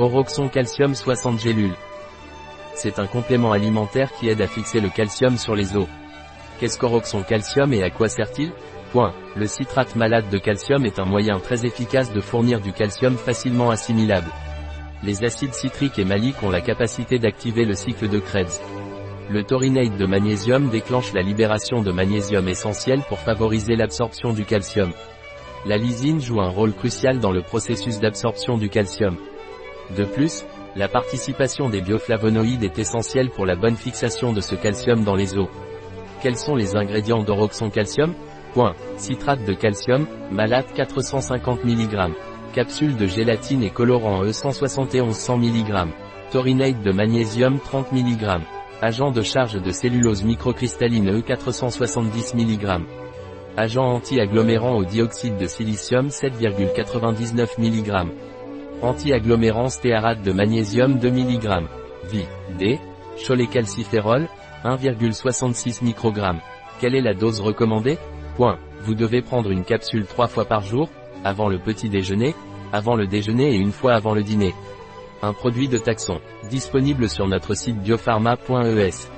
Oroxon calcium 60 gélules. C'est un complément alimentaire qui aide à fixer le calcium sur les os. Qu'est-ce qu'Oroxon calcium et à quoi sert-il? Point. Le citrate malade de calcium est un moyen très efficace de fournir du calcium facilement assimilable. Les acides citriques et maliques ont la capacité d'activer le cycle de Krebs. Le taurinate de magnésium déclenche la libération de magnésium essentiel pour favoriser l'absorption du calcium. La lysine joue un rôle crucial dans le processus d'absorption du calcium. De plus, la participation des bioflavonoïdes est essentielle pour la bonne fixation de ce calcium dans les os. Quels sont les ingrédients d'Oroxon calcium Point. Citrate de calcium, malate 450 mg. Capsule de gélatine et colorant E 171 100 mg. Taurinate de magnésium 30 mg. Agent de charge de cellulose microcristalline E 470 mg. Agent anti-agglomérant au dioxyde de silicium 7,99 mg. Anti-agglomérant stéarate de magnésium 2 mg. Vi. D. Cholécalciférol 1,66 microgramme. Quelle est la dose recommandée? Point. Vous devez prendre une capsule trois fois par jour, avant le petit déjeuner, avant le déjeuner et une fois avant le dîner. Un produit de taxon, disponible sur notre site biopharma.es.